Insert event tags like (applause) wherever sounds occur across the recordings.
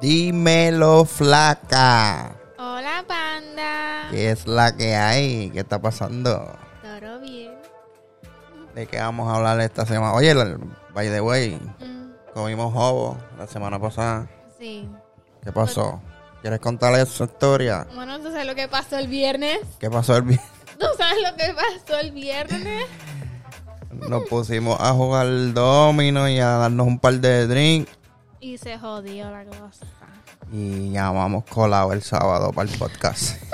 Dímelo, flaca. Hola, panda. ¿Qué es la que hay? ¿Qué está pasando? Todo bien. ¿De qué vamos a hablar esta semana? Oye, el- by the way, Mm, comimos hobo la semana pasada. sí. ¿Qué pasó? ¿Quieres contarle esa historia? Bueno, ¿tú sabes lo que pasó el viernes? ¿Qué pasó el viernes? (laughs) ¿Tú sabes lo que pasó el viernes? (laughs) Nos pusimos a jugar domino y a darnos un par de drinks. Y se jodió la cosa. Y llamamos colado el sábado para el podcast. (laughs)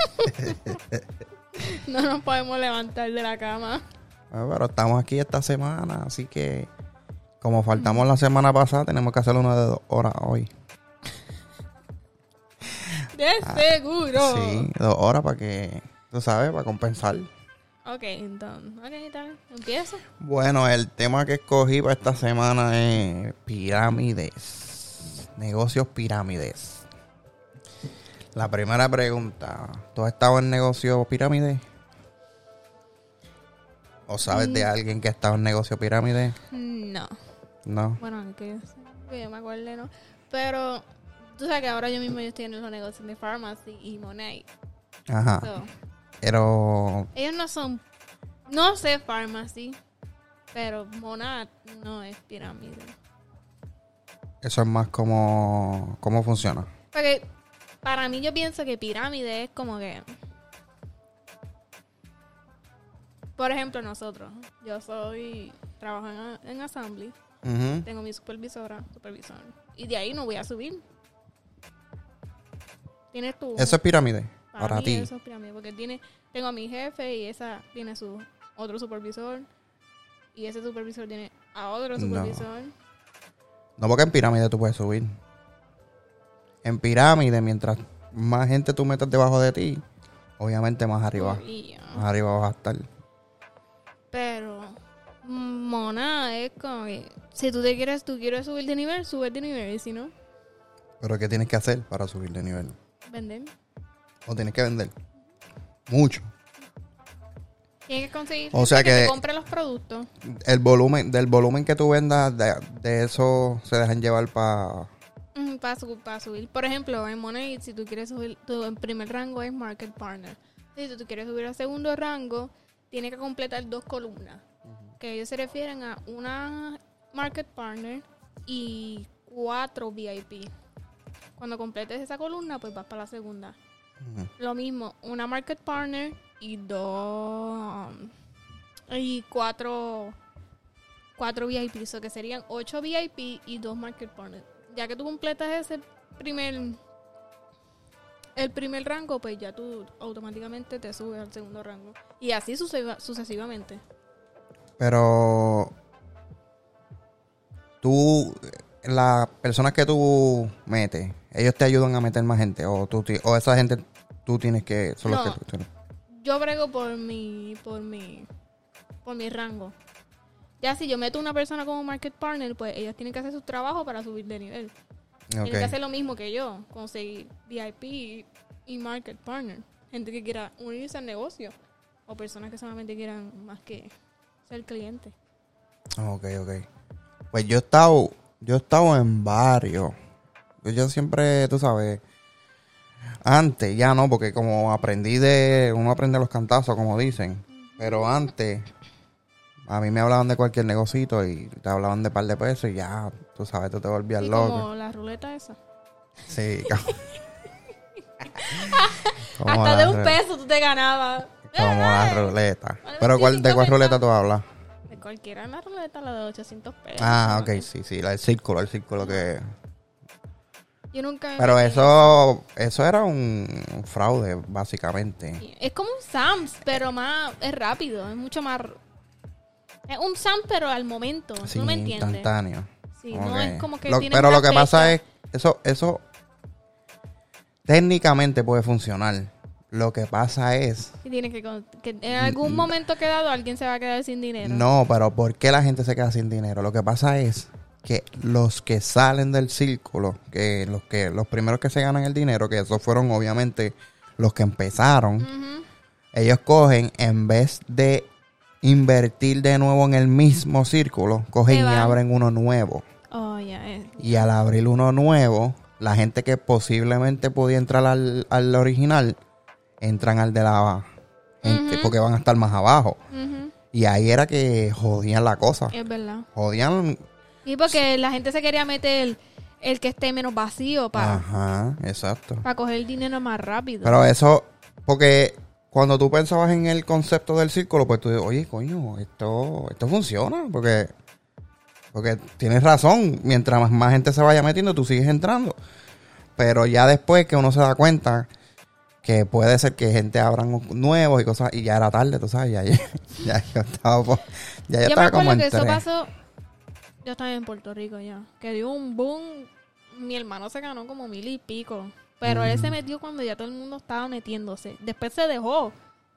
No nos podemos levantar de la cama. Ah, Pero estamos aquí esta semana, así que como faltamos la semana pasada, tenemos que hacer una de dos horas hoy. (laughs) De seguro. Ah, Sí, dos horas para que, tú sabes, para compensar. Ok, entonces. Ok, tal. Empieza. Bueno, el tema que escogí para esta semana es pirámides. Negocios pirámides. La primera pregunta, ¿tú has estado en negocios pirámides? ¿O sabes de alguien que ha estado en negocio pirámides? No. No. Bueno, que yo, me acuerde, ¿no? Pero tú sabes que ahora yo mismo yo estoy en los negocios de Pharmacy y Monet. Ajá. So, Pero ellos no son. No sé Pharmacy, pero Monat no es pirámide. eso es más como... ¿Cómo funciona? Porque para mí yo pienso que pirámide es como que... Por ejemplo, nosotros. Yo soy... Trabajo en, en Assembly. Tengo mi supervisora, supervisor. Y de ahí no voy a subir. Tienes tu... Eso es pirámide para mí ti. Eso es pirámide. Porque tiene, tengo a mi jefe y esa tiene su otro supervisor. Y ese supervisor tiene a otro No. supervisor. No porque en pirámide tú puedes subir. En pirámide, mientras más gente tú metas debajo de ti, obviamente más arriba. Más arriba vas a estar. Pero Mona es como que si tú te quieres, tú quieres subir de nivel, sube de nivel. Y si no, Pero ¿qué tienes que hacer para subir de nivel? vender. O tienes que vender. Mucho. Tienes que conseguir O sea que- te compre los productos. El volumen, del volumen que tú vendas, de, de eso se dejan llevar para... para, subir. Por ejemplo, en Money, si tú quieres subir, tu en primer rango es Market Partner. Si tú quieres subir al segundo rango, tienes que completar dos columnas. Que ellos se refieren a una Market Partner y cuatro VIP. Cuando completes esa columna, pues vas para la segunda. Lo mismo, una Market Partner y dos. y cuatro. Cuatro VIP, o que serían ocho VIP y dos Market Partners. Ya que tú completas ese primer. El primer rango, pues ya tú automáticamente te subes al segundo rango. Y así sucesiva- sucesivamente. Pero... Tú, las personas que tú metes, ellos te ayudan a meter más gente. O, tú, o esa gente tú tienes que... Son los No. que tú tienes. Yo brego por mi. por mi. por mi rango. Ya si yo meto una persona como market partner, pues ellos tienen que hacer su trabajo para subir de nivel. Tienen que hacer lo mismo que yo, conseguir VIP y, y market partner. Gente que quiera unirse al negocio. O personas que solamente quieran más que ser cliente. Ok, ok. Pues yo he estado, yo he estado en varios. Yo siempre, tú sabes, antes, ya no, porque como aprendí de, uno aprende los cantazos, como dicen. Pero antes, a mí me hablaban de cualquier negocito y te hablaban de par de pesos y ya, tú sabes, tú te volvías Y loco. como la ruleta esa. Sí, (laughs) Hasta de un peso tú te ganabas. Como la ruleta. Bueno, Pero ¿cuál, ¿de cuál ruleta tú hablas? De cualquiera la ruleta, la de 800 pesos. Ah, ok, sí, sí, la del círculo, el círculo que... Yo nunca Pero eso, eso era un fraude, básicamente. Es como un Sams, pero más es rápido, es mucho más es un Sams pero al momento, Sí, ¿no me entiendes? instantáneo. Sí, no es como que Lo- pero lo que pasa es, eso, eso técnicamente puede funcionar. Lo que pasa es, Y tiene que, en algún momento quedado alguien se va a quedar sin dinero. no, pero ¿por qué la gente se queda sin dinero? Lo que pasa es que los que salen del círculo, que los que los primeros que se ganan el dinero, que esos fueron obviamente los que empezaron, ellos cogen en vez de invertir de nuevo en el mismo círculo, cogen y abren uno nuevo. Oh, es. Y al abrir uno nuevo, la gente que posiblemente podía entrar al, al original, entran al de la gente, porque van a estar más abajo. Y ahí era que jodían la cosa. Es verdad. Jodían. Y porque la gente se quería meter el que esté menos vacío para Ajá, exacto. coger el dinero más rápido. Pero eso, porque cuando tú pensabas en el concepto del círculo, pues tú dices, oye, coño, esto, esto funciona, porque, porque tienes razón, mientras más, más gente se vaya metiendo, tú sigues entrando. Pero ya después que uno se da cuenta que puede ser que gente abran nuevos y cosas, y ya era tarde, tú sabes, ya, ya, (laughs) ya yo estaba, ya yo Yo me estaba como en que eso pasó. Yo estaba en Puerto Rico ya. Que dio un boom. Mi hermano se ganó como mil y pico. Pero él se metió cuando ya todo el mundo estaba metiéndose. Después se dejó.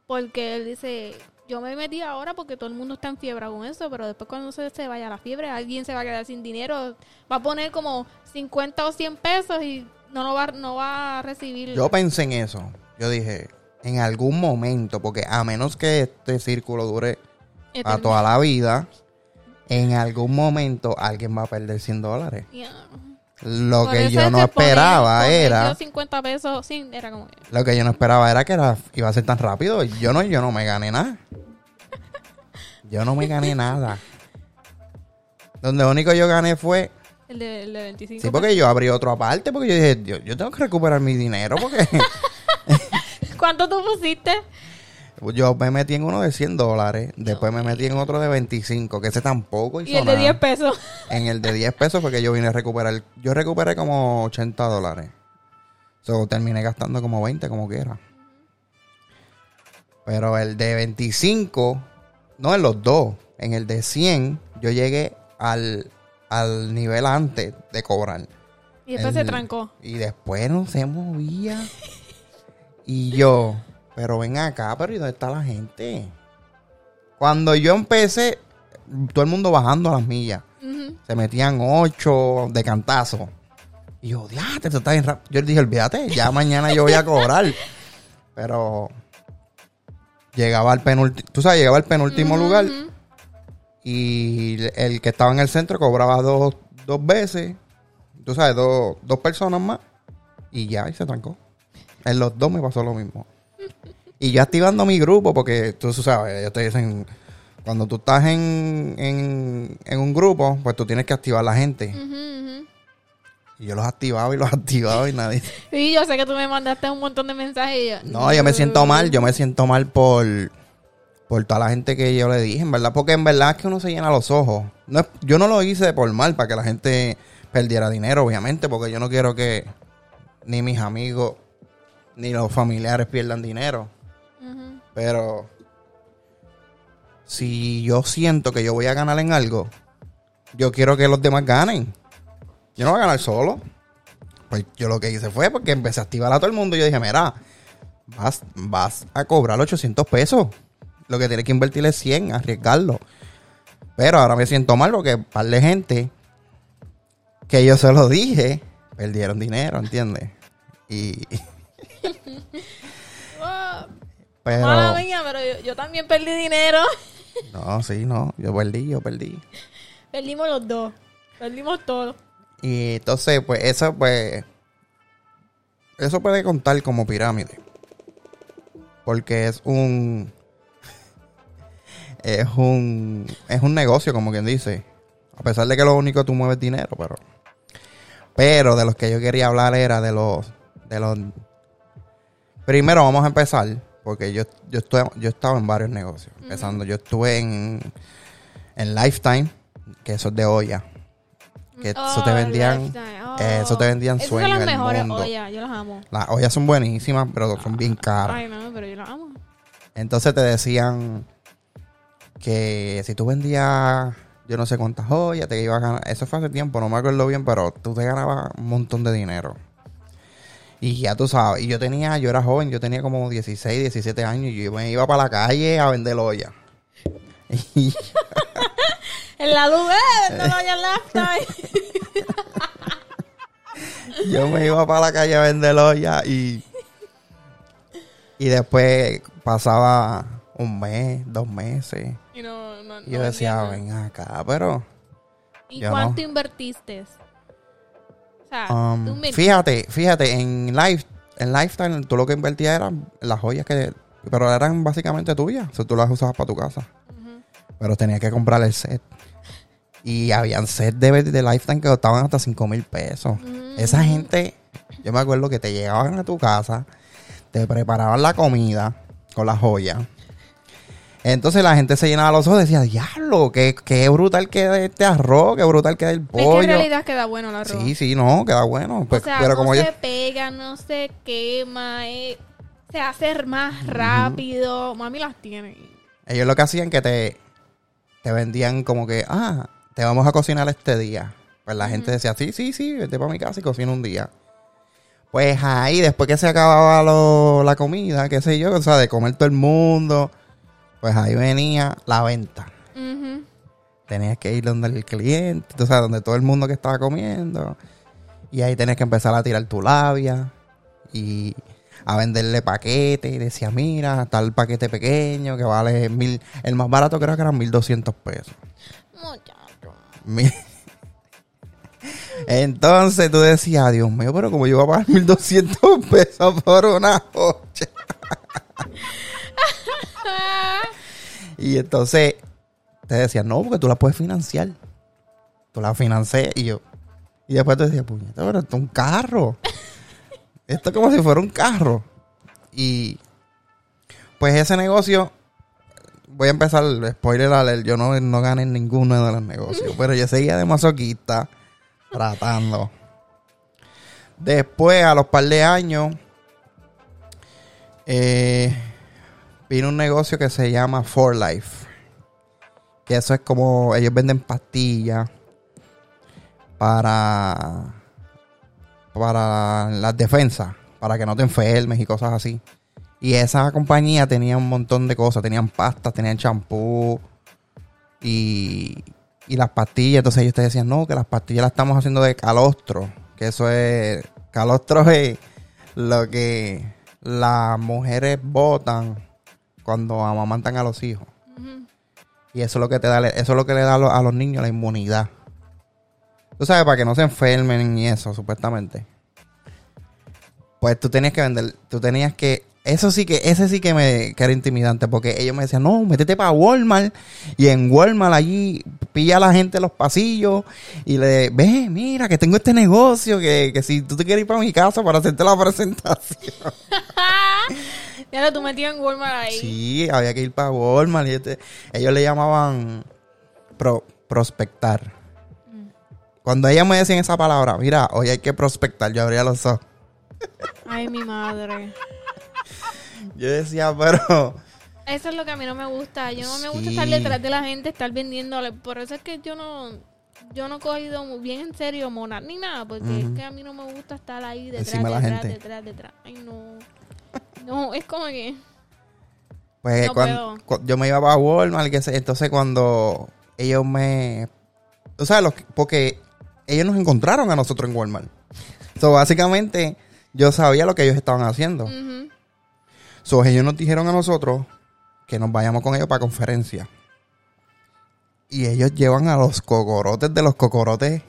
Porque él dice: Yo me metí ahora porque todo el mundo está en fiebre con eso. Pero después, cuando se, se vaya la fiebre, alguien se va a quedar sin dinero. Va a poner como 50 o 100 pesos y no, lo va, no va a recibir. Yo pensé en eso. Yo dije, en algún momento, porque a menos que este círculo dure a toda la vida, en algún momento alguien va a perder 100 dólares. Lo Por que yo no esperaba poner era, yo 50 pesos, sí, era como. lo que yo no esperaba era que era, iba a ser tan rápido. Yo no, yo no me gané nada. (laughs) Yo no me gané nada. Donde único yo gané fue, El de, el de 25 sí, porque yo abrí otro aparte, porque yo dije, yo, yo tengo que recuperar mi dinero, porque (laughs) ¿Cuánto tú pusiste? Yo me metí en uno de 100 dólares, después me metí en otro de 25, que ese tampoco hizo Y el de nada. 10 pesos. En el de 10 pesos fue que yo vine a recuperar. Yo recuperé como 80 dólares. So, terminé gastando como 20 como quiera. Pero el de 25, no en los dos, en el de 100, yo llegué al, al nivel antes de cobrar. Y después El- se trancó. Y después no se movía. y yo, pero ven acá, pero ¿y dónde está la gente? Cuando yo empecé, todo el mundo bajando las millas. Se metían ocho de cantazo. Y yo, diate, esto está bien rápido. Yo le dije, olvídate, ya (laughs) mañana yo voy a cobrar. Pero llegaba al penúltimo, tú sabes, llegaba al penúltimo lugar y el que estaba en el centro cobraba dos, dos veces, tú sabes, dos, dos personas más y ya, y se trancó. En los dos me pasó lo mismo. Y yo activando mi grupo, porque tú sabes, ellos te dicen, cuando tú estás en, en, en un grupo, pues tú tienes que activar la gente. Y yo los activaba y los (laughs) activaba y nadie... (laughs) Sí, yo sé que tú me mandaste un montón de mensajes y yo... No, yo me siento mal, yo me siento mal por, por toda la gente que yo le dije, en verdad, porque en verdad es que uno se llena los ojos. No es- yo no lo hice por mal, para que la gente perdiera dinero, obviamente, porque yo no quiero que ni mis amigos ni los familiares pierdan dinero. Pero si yo siento que yo voy a ganar en algo, yo quiero que los demás ganen. Yo no voy a ganar solo. Pues yo lo que hice fue porque empecé a activar a todo el mundo. y Yo dije, mira, vas, vas a cobrar 800 pesos. Lo que tienes que invertir es 100, arriesgarlo. Pero ahora me siento mal porque un par de gente que yo se lo dije, perdieron dinero, ¿entiendes? Y... (laughs) (laughs) Pero... Mala mía, pero yo, yo también perdí dinero. (laughs) No, sí, no. Yo perdí, yo perdí. Perdimos los dos. Perdimos todo. Y entonces, pues, eso, pues. Eso puede contar como pirámide. Porque es un. (laughs) Es un. Es un negocio, como quien dice. A pesar de que lo único tú mueves dinero, pero. Pero de los que yo quería hablar era de los. De los. Primero vamos a empezar. Porque yo, yo, estoy, yo he estado en varios negocios. Empezando, yo estuve en. En Lifetime, que eso es de olla. Que eso te Oh, vendían. Oh. Eso te vendían Esas sueños son las del mejores mundo. ollas. Yo las amo. Las ollas son buenísimas, pero son bien caras. Ay, no, pero yo las amo. Entonces te decían que si tú vendías yo no sé cuántas ollas, te ibas a ganar. Eso fue hace tiempo, no me acuerdo bien, pero tú te ganabas un montón de dinero. Y ya tú sabes, y yo tenía, yo era joven, yo tenía como 16, 17 años, y yo me iba para la calle a vender ollas. (laughs) Y En la luz, no lo hayas Lifetime. yo me iba para la calle a vender ollas y. Y después pasaba un mes, dos meses. Y no, no, Y yo no decía, ven acá, pero ¿Y cuánto invertiste? O sea, Um, fíjate, fíjate, en Life, en Lifetime tú lo que invertías eran las joyas que... Pero eran básicamente tuyas. O sea, tú las usabas para tu casa. Pero tenías que comprar el set. Y habían set de, de Lifetime que costaban hasta 5 mil pesos. Mm. Esa gente, yo me acuerdo que te llegaban a tu casa, te preparaban la comida con las joyas. Entonces la gente se llenaba los ojos y decía, diablo, qué, qué brutal queda este arroz, qué brutal queda el Es que en pollo. realidad queda bueno el arroz. Sí, sí, no, queda bueno. Pues, o sea, pero no como se yo, pega, no se quema, eh, se hace más rápido. Mami las tiene. ellos lo que hacían que te, te vendían como que, ah, te vamos a cocinar este día. Pues la gente decía, sí, sí, sí, vete para mi casa y cocina un día. Pues ahí, después que se acababa lo- la comida, qué sé yo, o sea, de comer todo el mundo, pues ahí venía la venta. Tenías que ir donde el cliente, tú sabes, donde todo el mundo que estaba comiendo. Y ahí tenías que empezar a tirar tu labia y a venderle paquetes. Y decía, mira, tal paquete pequeño que vale mil. El más barato creo que eran mil doscientos pesos. Muchacho. Entonces tú decías, Dios mío, pero como yo voy a pagar mil doscientos pesos por una joya. (laughs) Y entonces te decían, no, porque tú la puedes financiar. Tú la financias y yo. Y después te decía, puñeta, pero esto es un carro. (laughs) esto es como si fuera un carro. Y pues ese negocio, voy a empezar, spoiler alert, yo no, no gané en ninguno de los negocios, pero yo seguía de masoquista tratando. Después, a los par de años, eh, vino un negocio que se llama For Life. Que eso es como ellos venden pastillas para para las defensas, para que no te enfermes y cosas así. Y esa compañía tenía un montón de cosas, tenían pastas, tenían champú y, y las pastillas. Entonces ellos te decían, no, que las pastillas las estamos haciendo de calostro, que eso es, calostro es lo que las mujeres botan cuando amamantan a los hijos. Y eso es lo que te da, eso es lo que le da a los, a los niños la inmunidad. Tú sabes, para que no se enfermen y eso, supuestamente. Pues tú tenías que vender, tú tenías que, eso sí que, ese sí que me que era intimidante, porque ellos me decían, no, métete para Walmart, y en Walmart allí pilla a la gente en los pasillos, y le, ve, mira, que tengo este negocio, que, que si tú te quieres ir para mi casa para hacerte la (laughs) presentación. (laughs) Ya lo tú metías en Walmart ahí. Sí, había que ir para Walmart. Y este- ellos le llamaban pro- prospectar. Cuando ellas me decían esa palabra, mira, hoy hay que prospectar, yo abría los ojos. Ay, mi madre. (laughs) Yo decía, pero... Eso es lo que a mí no me gusta. Yo no me gusta estar detrás de la gente, estar vendiéndole. Por eso es que yo no, yo no he cogido muy bien en serio monar ni nada, porque es que a mí no me gusta estar ahí detrás, Encima detrás, gente. detrás, detrás. Ay, no. No, es como que. Pues No cuando, yo me iba para Walmart, que entonces cuando ellos me... Tú sabes, los que- porque ellos nos encontraron a nosotros en Walmart. So, básicamente, yo sabía lo que ellos estaban haciendo. ujú. So, ellos nos dijeron a nosotros que nos vayamos con ellos para conferencia. Y ellos llevan a los cocorotes de los cocorotes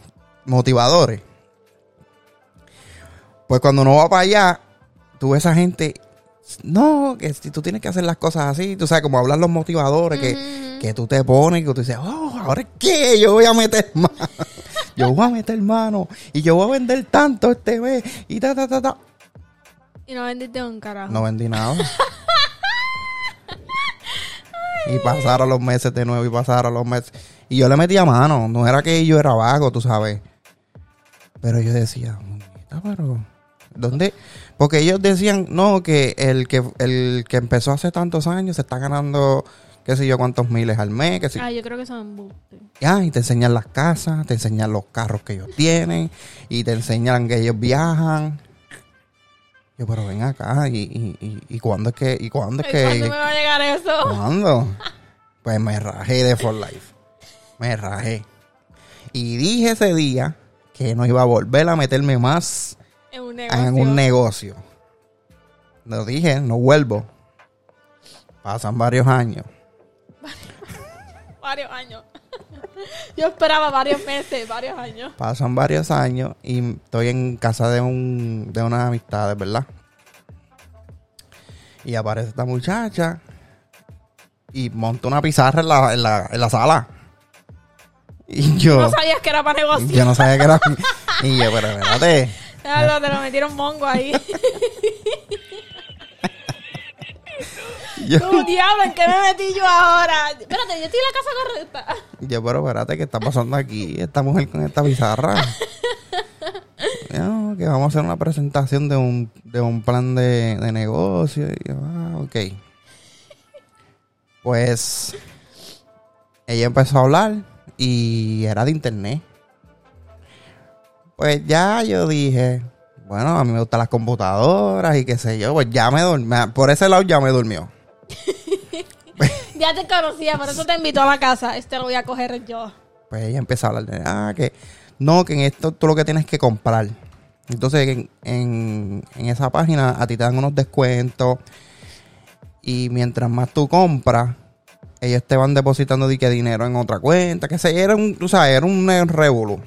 motivadores. Pues cuando uno va para allá, tú ves a esa gente. No, que si tú tienes que hacer las cosas así, tú sabes, como hablan los motivadores, que, que tú te pones, que tú dices, oh, ahora qué, yo voy a meter (laughs) mano. Yo voy a meter mano. Y yo voy a vender tanto este mes. Y ta, ta, ta, ta. Y no vendiste un carajo. No vendí nada. (laughs) y pasaron los meses de nuevo y pasaron los meses. Y yo le metía mano. No era que yo era vago, tú sabes. Pero yo decía, "Muñeca, pero ¿dónde? Porque ellos decían, no, que el que el que empezó hace tantos años se está ganando qué sé yo cuántos miles al mes, que. Ah, yo creo que son embustes. Ya, y te enseñan las casas, te enseñan los carros que ellos tienen, y te enseñan que ellos viajan. Yo, pero ven acá, y, y, y, y cuándo es que, y cuándo es que, ¿Cuándo me va a llegar eso? ¿cuándo? Pues me rajé de For Life. Me rajé. Y dije ese día que no iba a volver a meterme más En un negocio. en un negocio. Lo dije, no vuelvo. Pasan varios años. (laughs) Varios años. (laughs) Yo esperaba varios meses, varios años. Pasan varios años y estoy en casa de un de unas amistades, ¿verdad? Y aparece esta muchacha y monta una pizarra en la, en la, en la sala. Y yo, No sabías que era para negociar. yo no sabía que era. Y yo, pero espérate. Claro, te lo metieron mongo ahí. Yo, Como diablo, ¿en qué me metí yo ahora? Espérate, yo estoy en la casa correcta. yo, pero espérate, ¿qué está pasando aquí? Esta mujer con esta pizarra. No, que vamos a hacer una presentación de un, de un plan de, de negocio. Y yo, ah, ok. Pues ella empezó a hablar y era de internet. Pues ya yo dije, bueno, a mí me gustan las computadoras y qué sé yo, pues ya me dormí, por ese lado ya me durmió. (laughs) Ya te conocía, por eso te invitó a la casa. Este lo voy a coger yo. Pues ella empezó a hablar de, ah, que no, que en esto tú lo que tienes que comprar. Entonces, en, en, en esa página a ti te dan unos descuentos y mientras más tú compras, ellos te van depositando que dinero en otra cuenta, que sé, era un, tú sabes, era un revolú.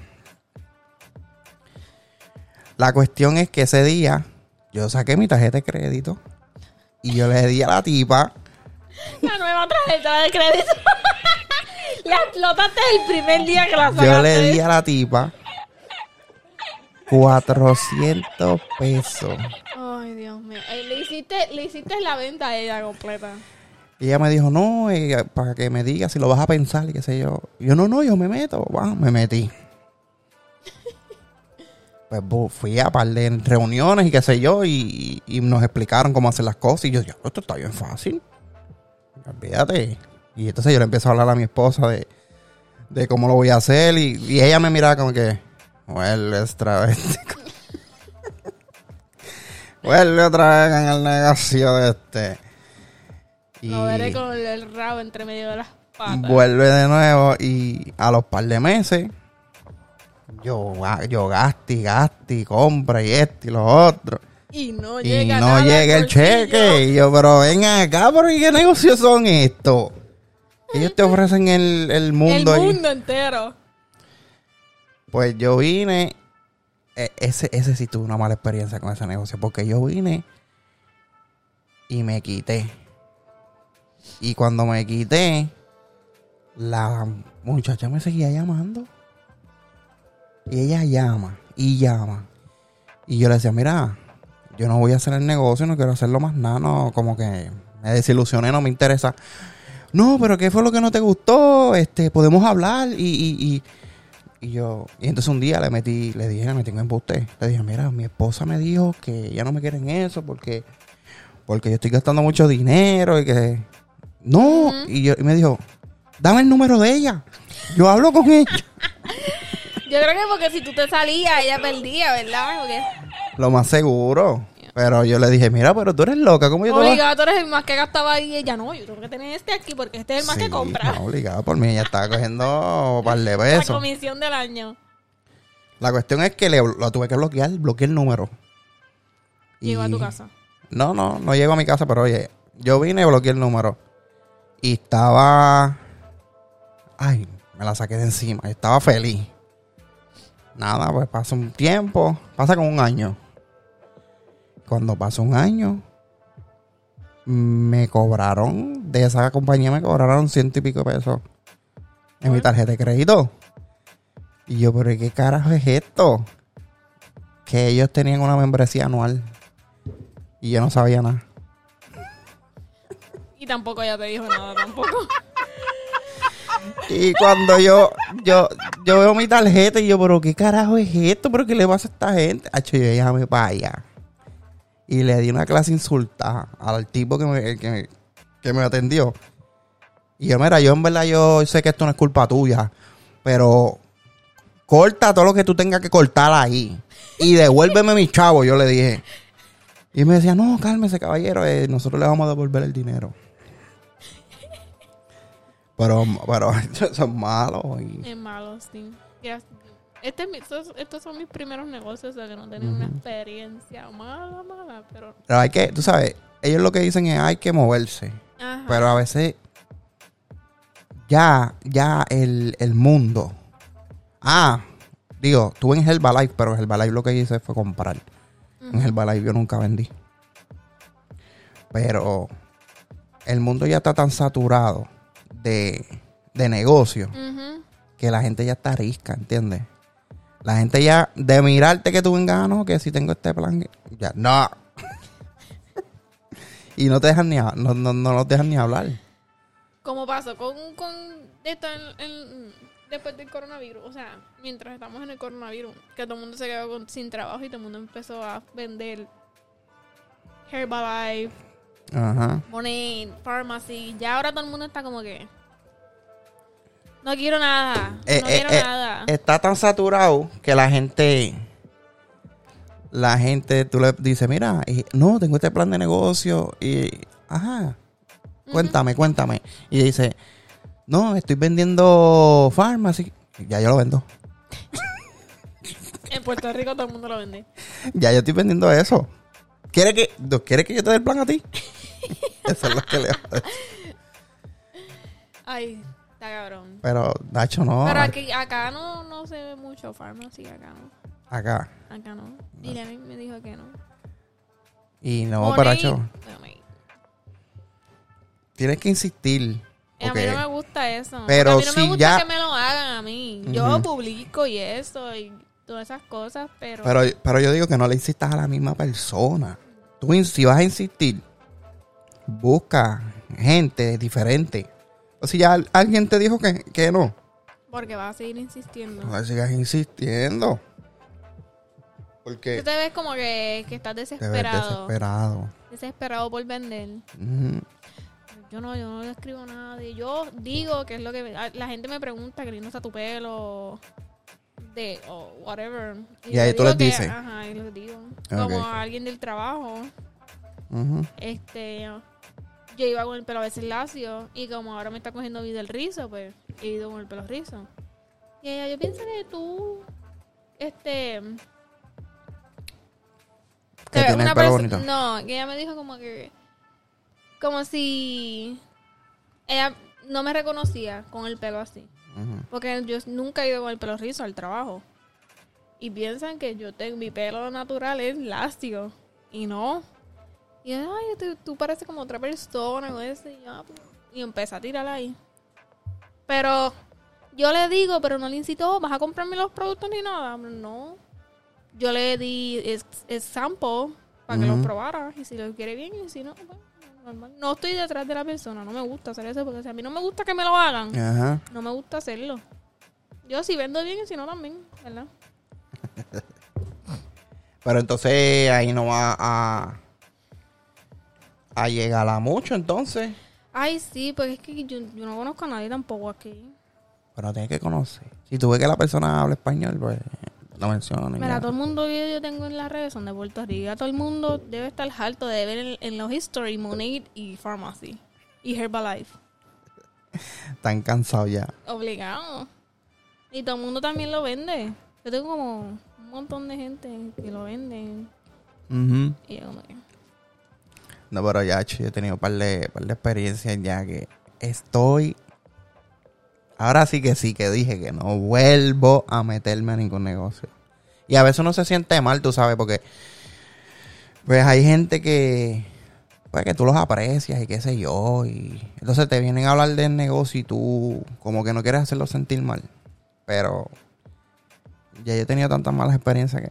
La cuestión es que ese día yo saqué mi tarjeta de crédito y yo le di a la tipa La nueva tarjeta de crédito. (laughs) la explotaste el primer día que la sacaste. Yo le di a la tipa 400 pesos. Ay, Dios mío. Eh, le, hiciste, le hiciste la venta a ella completa. Y ella me dijo, no, eh, para que me digas si lo vas a pensar y qué sé yo. Yo, no, no, yo me meto. Va, me metí. Pues fui a par de reuniones y qué sé yo y, y nos explicaron cómo hacer las cosas. Y yo, ya, esto está bien fácil. Olvídate. Y entonces yo le empiezo a hablar a mi esposa de, de cómo lo voy a hacer. Y, y ella me miraba como que, vuelve otra vez. (laughs) vuelve otra vez en el negocio de este. Y Lo veré con el rabo entre medio de las patas. vuelve de nuevo y a los par de meses yo, ga- yo gasto y gasto y compra y esto y lo otro. y no Y llega no nada al llega el cheque. Y yo, pero ven acá, pero ¿y qué negocios son estos? Ellos te ofrecen el, el El mundo. ahí. mundo entero. Pues yo vine, e- ese, ese sí tuve una mala experiencia con ese negocio, porque yo vine y me quité. Y cuando me quité, la muchacha me seguía llamando. Y ella llama y llama. Y yo le decía, mira, yo no voy a hacer el negocio, no quiero hacerlo más nada, no, como que me desilusioné, no me interesa. No, pero ¿qué fue lo que no te gustó? Este, podemos hablar y, y, y, y yo, y entonces un día le metí, le dije, le metí en embuste. Le dije, mira, mi esposa me dijo que ella no me quiere en eso porque, porque yo estoy gastando mucho dinero y que. No, y, yo, y me dijo, dame el número de ella. Yo hablo con ella. (laughs) Yo creo que porque si tú te salías, ella perdía, ¿verdad? Porque Lo más seguro. Pero yo le dije, mira, pero tú eres loca, ¿cómo yo te voy a- obligado, tú eres el más que gastaba ahí. Y ella, no, yo tengo que tener este aquí porque este es el más Sí, que compra. no, obligado por mí, ella estaba cogiendo (laughs) un par de La comisión del año. La cuestión es que le, lo tuve que bloquear, bloqueé el número. Llegó a tu casa. No, no, no llego a mi casa, pero oye, yo vine y bloqueé el número. Y estaba. Ay, me la saqué de encima. Estaba feliz. Nada, pues pasa un tiempo. Pasa como un año. Cuando pasa un año, me cobraron. De esa compañía me cobraron ciento y pico de pesos. En mi tarjeta de crédito. Y yo, pero ¿qué carajo es esto? Que ellos tenían una membresía anual. Y yo no sabía nada. (laughs) Y tampoco ella te dijo nada, tampoco. (laughs) Y cuando yo, yo, yo veo mi tarjeta y yo, pero ¿qué carajo es esto? ¿Pero qué le pasa a esta gente? Hacho, yo llamé para. Y le di una clase insultada al tipo que me, que, me- que me atendió. Y yo, mira, yo en verdad yo sé que esto no es culpa tuya, pero corta todo lo que tú tengas que cortar ahí. Y devuélveme mi chavo, yo le dije. Y me decía, no, cálmese, caballero, eh, nosotros le vamos a devolver el dinero. Pero, pero (laughs) son malos. y- Es malo, sí. Este, estos, estos son mis primeros negocios, o sea que no tenía una experiencia mala, mala, pero... Pero hay que, tú sabes, ellos lo que dicen es hay que moverse. Ajá. Pero a veces ya, ya el, el mundo. Ah, digo, estuve en Herbalife, pero Herbalife lo que hice fue comprar. En Herbalife yo nunca vendí. Pero el mundo ya está tan saturado de, de negocio que la gente ya está risca, ¿entiendes? La gente ya, de mirarte que tú vengas, ah, no, que si tengo este plan, ya, no. (laughs) y no te dejan ni, no, no, no nos dejan ni hablar. Como pasó con, con esto en- en- después del coronavirus, o sea, mientras estamos en el coronavirus, que todo el mundo se quedó con- sin trabajo y todo el mundo empezó a vender Herbalife, Ajá. Money, Pharmacy, ya ahora todo el mundo está como que no quiero nada, Eh, no eh, quiero eh, nada. Está tan saturado que la gente, la gente, tú le dices, mira, no, tengo este plan de negocio y, ajá, cuéntame, cuéntame. Y dice, no, estoy vendiendo pharmacy. Ya yo lo vendo. (laughs) En Puerto Rico todo el mundo lo vende. Ya yo estoy vendiendo eso. ¿Quiere que, no, ¿quiere que yo te dé el plan a ti? (laughs) eso es lo que le Ay, está cabrón. Pero, Nacho, no. Pero aquí, acá no, no se ve mucho Pharmacy, acá no. Acá. Acá no. Y Lenny me dijo que no. Y no, Money, pero, Nacho, tienes que insistir. A mí no me gusta eso. Pero a mí no si me gusta ya- que me lo hagan a mí. Yo Ujú. publico y eso y todas esas cosas, pero... Pero, pero yo digo que no le insistas a la misma persona. Tú, si vas a insistir, busca gente diferente. O si ya al- alguien te dijo que, que no, Porque vas a seguir insistiendo. no sigas insistiendo. Porque Tú te ves como que, que estás desesperado. desesperado. Desesperado por vender. Yo no, yo no le escribo a nadie. Yo digo que es lo que... La gente me pregunta que lindo está tu pelo de o whatever. Y ahí yo tú les que- dices. Ajá, y les digo. Como a alguien del trabajo. Este, yo iba con el pelo a veces lacio y como ahora me está cogiendo vida el rizo, pues he ido con el pelo rizo. Y ella, yo pienso que tú, este, Que te el una pelo bonito. No, que ella me dijo como que, como si ella no me reconocía con el pelo así. Porque yo nunca he ido con el pelo rizo al trabajo. Y piensan que yo tengo mi pelo natural es lacio. Y no. Y ay, tú, tú pareces como otra persona o eso. Y, pues, y empecé a tirar ahí. Pero yo le digo, pero no le incito, "Oh, ¿vas a comprarme los productos ni nada? No. Yo le di es, es sample para que los probara. Y si lo quiere bien, y si no, pues, normal. No estoy detrás de la persona. No me gusta hacer eso. Porque si a mí no me gusta que me lo hagan. Ajá. No me gusta hacerlo. Yo si vendo bien y si no también, ¿verdad? (laughs) Pero entonces ahí no va a, a llegar a mucho entonces. Ay, sí, pues es que yo, yo no conozco a nadie tampoco aquí. Pero tienes que conocer. Si tú ves que la persona habla español, pues Mira, ya. todo el mundo que yo tengo en las redes son de Puerto Rico. Ya Todo el mundo debe estar harto de ver en, en los history Monade y Pharmacy. Y Herbalife. Están cansados ya. Obligado. Y todo el mundo también lo vende. Yo tengo como un montón de gente que lo venden. Y yo que... No, pero ya, yo he tenido un par de, par de experiencias ya que estoy... Ahora sí que sí, que dije que no vuelvo a meterme a ningún negocio. Y a veces uno se siente mal, tú sabes, porque... Pues hay gente que... Pues que tú los aprecias y qué sé yo. Y entonces te vienen a hablar del negocio y tú como que no quieres hacerlo sentir mal. Pero... Ya yo he tenido tantas malas experiencias que...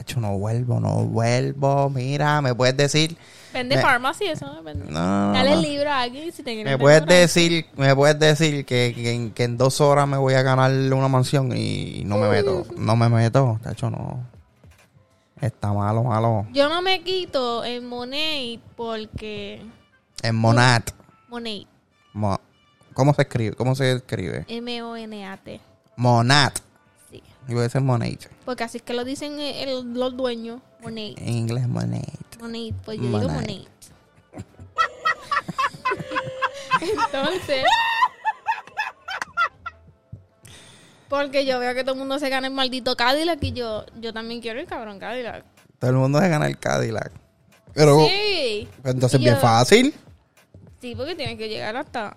Hecho, no vuelvo, no vuelvo. Mira, me puedes decir... Vende Me- Pharmacy, eso no vende. No, Dale el libro a alguien si te Me puedes decir, me puedes decir que, que en, que en dos horas me voy a ganar una mansión y no me meto. (laughs) No me meto, de hecho no. Está malo, malo. Yo no me quito en Monet porque... En Monat. Monet. Mo- ¿Cómo se escribe? ¿Cómo se escribe? M-O-N-A-T. Monat. Y puede ser Monate. Porque así es que lo dicen eh, el- los dueños. Monet. En inglés Monate. Monet. Pues yo digo Monet. Monet. (laughs) Entonces... Porque yo veo que todo el mundo se gana el maldito Cadillac y yo, yo también quiero el cabrón Cadillac. Todo el mundo se gana el Cadillac. Pero Sí. pues, entonces es bien fácil. Sí, porque tienes que llegar hasta,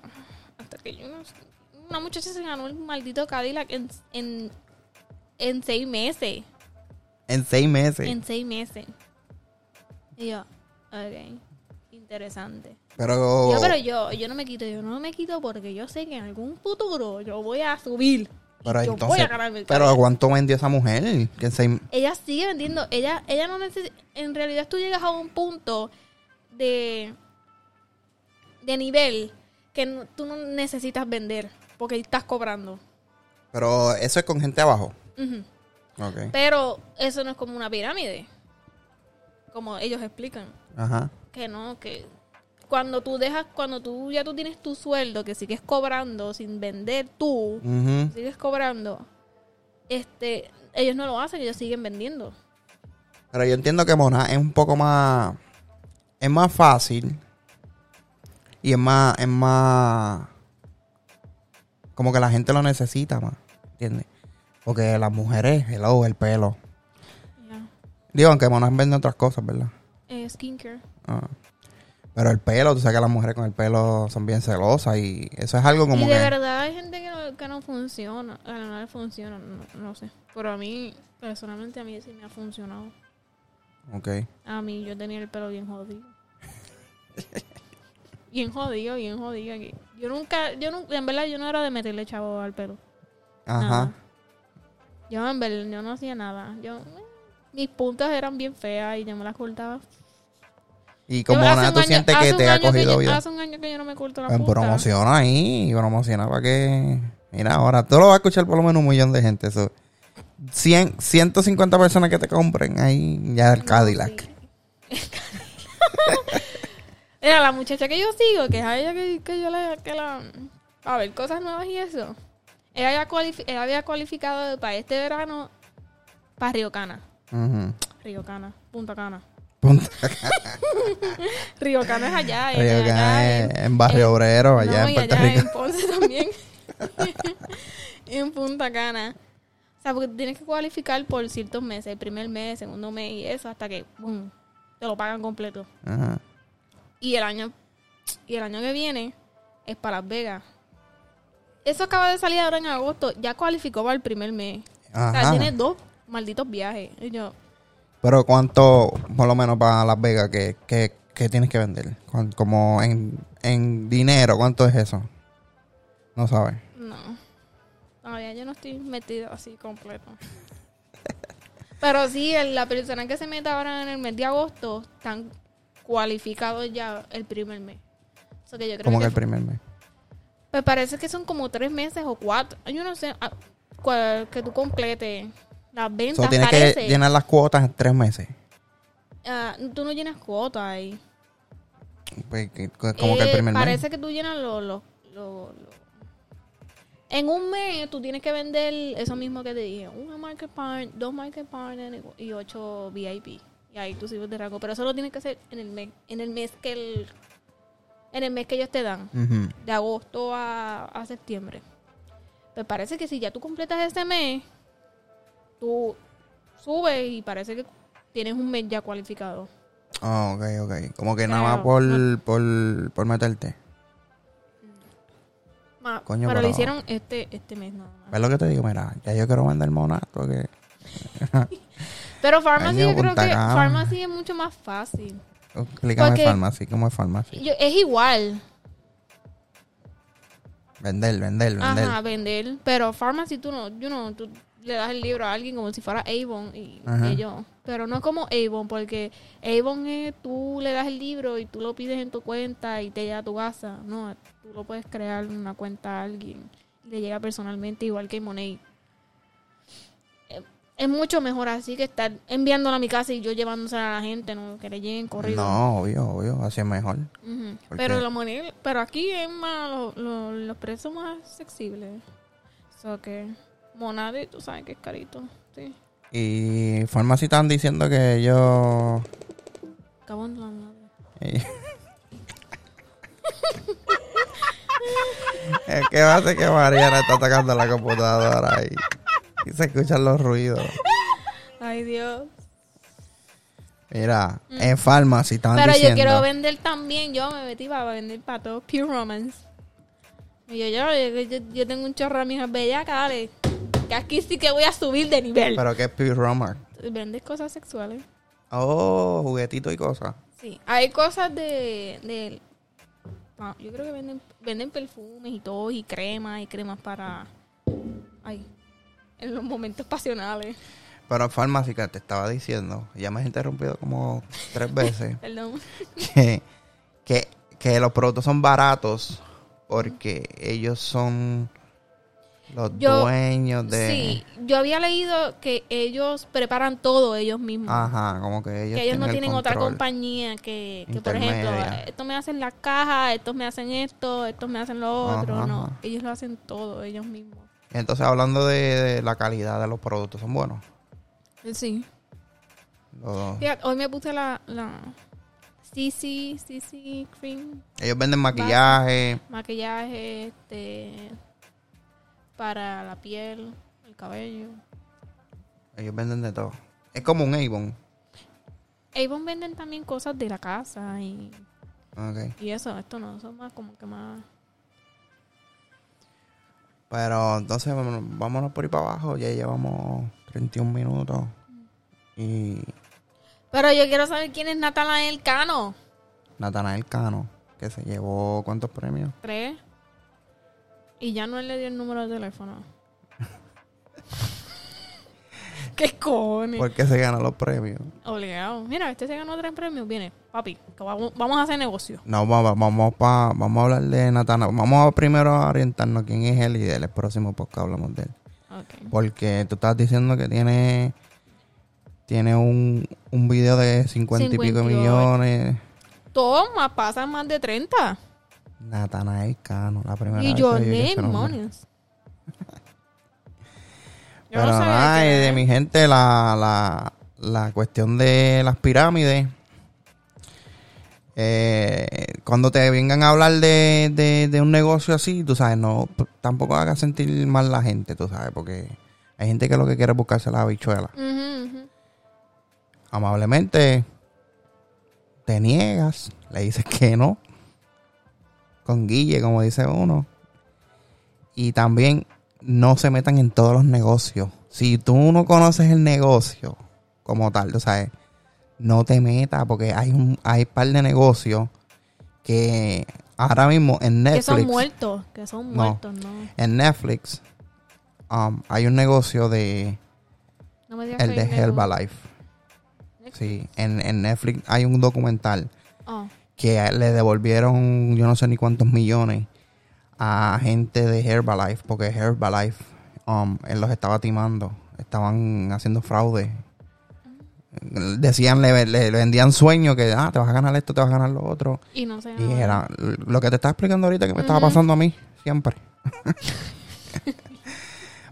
hasta que yo no sé. una muchacha se ganó el maldito Cadillac en, en, en seis meses. En seis meses. En seis meses. Y yo, ok, interesante. Pero, Yo, pero yo, yo no me quito, yo no me quito porque yo sé que en algún futuro yo voy a subir. pero yo entonces, voy a ganarme el pero. ¿cuánto vendió esa mujer? Que seis- ella sigue vendiendo. Ella, ella no necesita. En realidad, tú llegas a un punto de. de nivel que no- tú no necesitas vender porque estás cobrando. pero eso es con gente abajo. Ujú. Ok. Pero eso no es como una pirámide. Como ellos explican. Ajá. Que no, que cuando tú dejas, cuando tú ya tú tienes tu sueldo, que sigues cobrando sin vender tú, sigues cobrando, este, ellos no lo hacen, ellos siguen vendiendo. Pero yo entiendo que Mona es un poco más. Es más fácil. Y es más. Es más. Como que la gente lo necesita más. ¿Entiendes? Porque las mujeres, hello, el pelo. Ya. Digo, aunque Mona vende otras cosas, ¿verdad? Eh, skincare. Ah. Pero el pelo, tú sabes que las mujeres con el pelo son bien celosas y eso es algo como y de que. verdad hay gente que no, que no funciona, a no le funciona, no, no sé. Pero a mí, personalmente a mí sí me ha funcionado. Ok. A mí yo tenía el pelo bien jodido. (laughs) bien jodido, bien jodido aquí. Yo nunca, yo nunca, en verdad yo no era de meterle chavo al pelo. Ajá. Nada. Yo en verdad, yo no hacía nada. Yo, mis puntas eran bien feas y yo me las cortaba. Y como nada, tú año- sientes que te ha cogido vida. Hace un año que yo no me corto la Pues punta. promociona ahí, promociona para que... Mira, ahora tú lo vas a escuchar por lo menos un millón de gente. Eso. 100, 150 personas que te compren ahí ya el No, Cadillac. sí. (laughs) Era la muchacha que yo sigo, que es a ella que, que yo le... Que la, a ver, cosas nuevas y eso. Ella había, cualifi- ella había cualificado para este verano para Río Cana. Río Cana, Punta Cana. Punta (laughs) Río Cana es allá. es Río allá Cana es en Barrio Obrero, allá no, en Puerto allá Rico. en Ponce también. (laughs) en Punta Cana. O sea, porque tienes que cualificar por ciertos meses. El primer mes, segundo mes y eso, hasta que boom, te lo pagan completo. Ajá. Y el año y el año que viene es para Las Vegas. Eso acaba de salir ahora en agosto. Ya cualificó para el primer mes. O sea, Ajá. tiene dos malditos viajes. Y yo, Pero ¿cuánto, por lo menos para Las Vegas, que, que, que tienes que vender? Como en, en dinero, ¿cuánto es eso? No sabes. no. Todavía yo no estoy metido así completo. (laughs) Pero sí, el- la persona que se meta ahora en el mes de agosto están cualificados ya el primer mes. O sea, que yo creo Como que que el primer mes. Pues parece que son como tres meses o cuatro. Yo no sé. ah, cual- que tú completes las ventas. So, tienes parece. que llenar las cuotas en tres meses. Ah, tú no llenas cuotas ahí. Pues, como que el Eh, primer mes. Parece que tú llenas los... los- los- En un mes tú tienes que vender eso mismo que te dije. Una market partner, dos market partners y ocho VIP. Y ahí tú sirves de rango. Pero eso lo tienes que hacer en el mes, en el mes que el, en el mes que ellos te dan. Ujú. de agosto a, a septiembre. Me parece que si ya tú completas ese mes, tú subes y parece que tienes un mes ya cualificado. Ah, ok, ok. Como que nada más por, por, por meterte. Ma- Coño, pero pero- lo hicieron este este mes nada más. ¿Ves lo que te digo? Mira, ya yo quiero vender monato que... (laughs) Pero (laughs) Pharmacy yo creo que. Pharmacy es mucho más fácil. Explícame Porque- farmacia, ¿cómo es farmacia? Yo- es igual, Vender, vender, vender. ajá, vender, pero Pharmacy tú no, you know, tú le das el libro a alguien como si fuera Avon y Ajá. ellos, pero no es como Avon porque Avon es tú le das el libro y tú lo pides en tu cuenta y te llega a tu casa, no, tú lo puedes crear una cuenta a alguien y le llega personalmente igual que Money. Es mucho mejor así que estar enviándola a mi casa y yo llevándosela a la gente, no que le lleguen corrido. No, obvio, obvio, así es mejor. Ujú. ¿Por Pero moneda, pero aquí es más lo- lo- los precios más accesibles. So que Monade, tú sabes que es carito. Sí. Y farmacia están diciendo que ellos... Acabando la (laughs) madre. es que va a ser que Mariana está atacando la computadora y (laughs) se escuchan los ruidos. Ay, Dios. Mira, en farmacia están Mm. Pero diciendo... yo quiero vender también. Yo me metí para vender para todo Pure Romance. Y yo, yo, yo, yo- tengo un chorro de amigas bellacas, dale. Que aquí sí que voy a subir de nivel. Pero ¿qué es Pure Romar? Vendes cosas sexuales. Oh, juguetitos y cosas. Sí, hay cosas de... de ah, yo creo que venden, venden perfumes y todo, y cremas, y cremas para... Ay, en los momentos pasionales. Pero farmacéutica te estaba diciendo, ya me has interrumpido como tres (laughs) veces, Perdón. que, que, que los productos son baratos porque ellos son los Yo- dueños de... Sí, yo había leído que ellos preparan todo ellos mismos. Ajá, como que ellos, que ellos no tienen otra compañía que, que por ejemplo, estos me hacen las cajas, estos me hacen esto, estos me hacen lo otro. Ajá, no, ajá. ellos lo hacen todo ellos mismos. Entonces, hablando de, de la calidad de los productos, son buenos. Sí. Los- Fíjate, hoy me puse la, la CC, CC Cream, ellos venden maquillaje, maquillaje, este, para la piel, el cabello. ellos venden de todo. Es como un Avon. Avon venden también cosas de la casa y, Ok. y eso, esto no, son más como que más... Pero entonces vámonos, por ahí para abajo. Ya llevamos 31 minutos. Y Pero yo quiero saber quién es Natanael Cano. Natanael Cano, que se llevó ¿cuántos premios? Tres. Y ya no le dio el número de teléfono. (laughs) ¿Qué cojones? ¿Por qué se ganó los premios? Obligado. Mira, este se ganó tres premios. Viene, papi, que vamos, vamos a hacer negocio. No, vamos, vamos, pa, vamos a hablar de Natanael. Vamos a primero a orientarnos quién es él y del próximo podcast hablamos de él. Ok. Porque tú estás diciendo que tiene tiene un, un video de 50 y pico 58. millones. Toma, pasan más de 30. Natanael Cano, la primera Y vez ese nombre. demonios. (laughs) (laughs) Yo Pero no sabía nada, que de mi gente, la, la, la cuestión de las pirámides. eh, cuando te vengan a hablar de, de, de un negocio así, tú sabes, no, tampoco hagas sentir mal la gente, tú sabes, porque hay gente que lo que quiere es buscarse la habichuela. Amablemente te niegas, le dices que no, con Guille, como dice uno. Y también no se metan en todos los negocios. Si tú no conoces el negocio como tal, tú sabes, no te metas porque hay un hay par de negocios que ahora mismo en Que Netflix son muertos. Que son muertos, no. en Netflix um, hay un negocio de No me digas el que de Herbalife. Sí, en, en Netflix hay un documental Oh, que le devolvieron yo no sé ni cuántos millones a gente de Herbalife porque Herbalife um, él los estaba timando. Estaban haciendo fraude. Decían le, le- le vendían sueños que ah te vas a ganar esto te vas a ganar lo otro y no sé. y era lo que te estaba explicando ahorita que me estaba pasando a mí siempre. (laughs)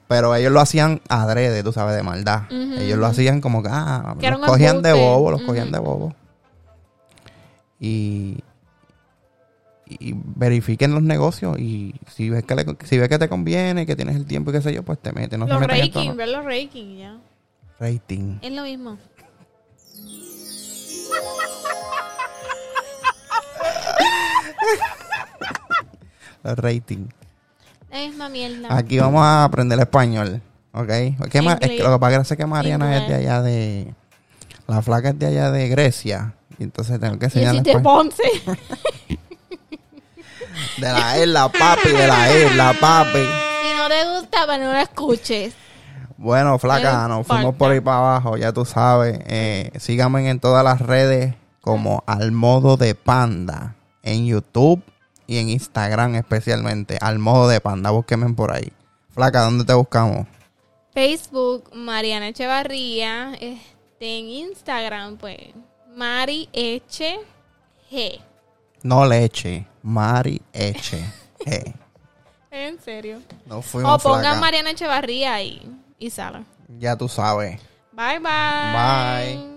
Pero ellos lo hacían adrede tú sabes de maldad. Ellos lo hacían como que ah Que los cogían de bobo los cogían de bobo y y verifiquen los negocios y si ves que le- si ves que te conviene que tienes el tiempo y qué sé yo pues te metes no los ¿no? ver los raking, ya. rating Es lo mismo. (laughs) los rating Es misma mierda. Aquí vamos a aprender español, ¿ok? ¿Qué más? Es que lo que pasa es que Mariana es de allá de... La flaca es de allá de Grecia. Y entonces tengo que y enseñarle si te. Ponce. (laughs) De la isla, papi, de la isla, papi. si no te gusta, pues no lo escuches. Bueno, flaca, No nos fuimos por ahí para abajo, ya tú sabes. Eh, síganme en todas las redes como al modo de panda. En YouTube y en Instagram especialmente. Al modo de panda, búsquenme por ahí. Flaca, ¿dónde te buscamos? Facebook, Mariana Echevarría. Este, en Instagram, pues, Mari Eche G. No leche, Mari Eche. En serio. Fuimos, O pongan flaca. Mariana Echevarría y, y sala. Ya tú sabes. Bye bye. Bye.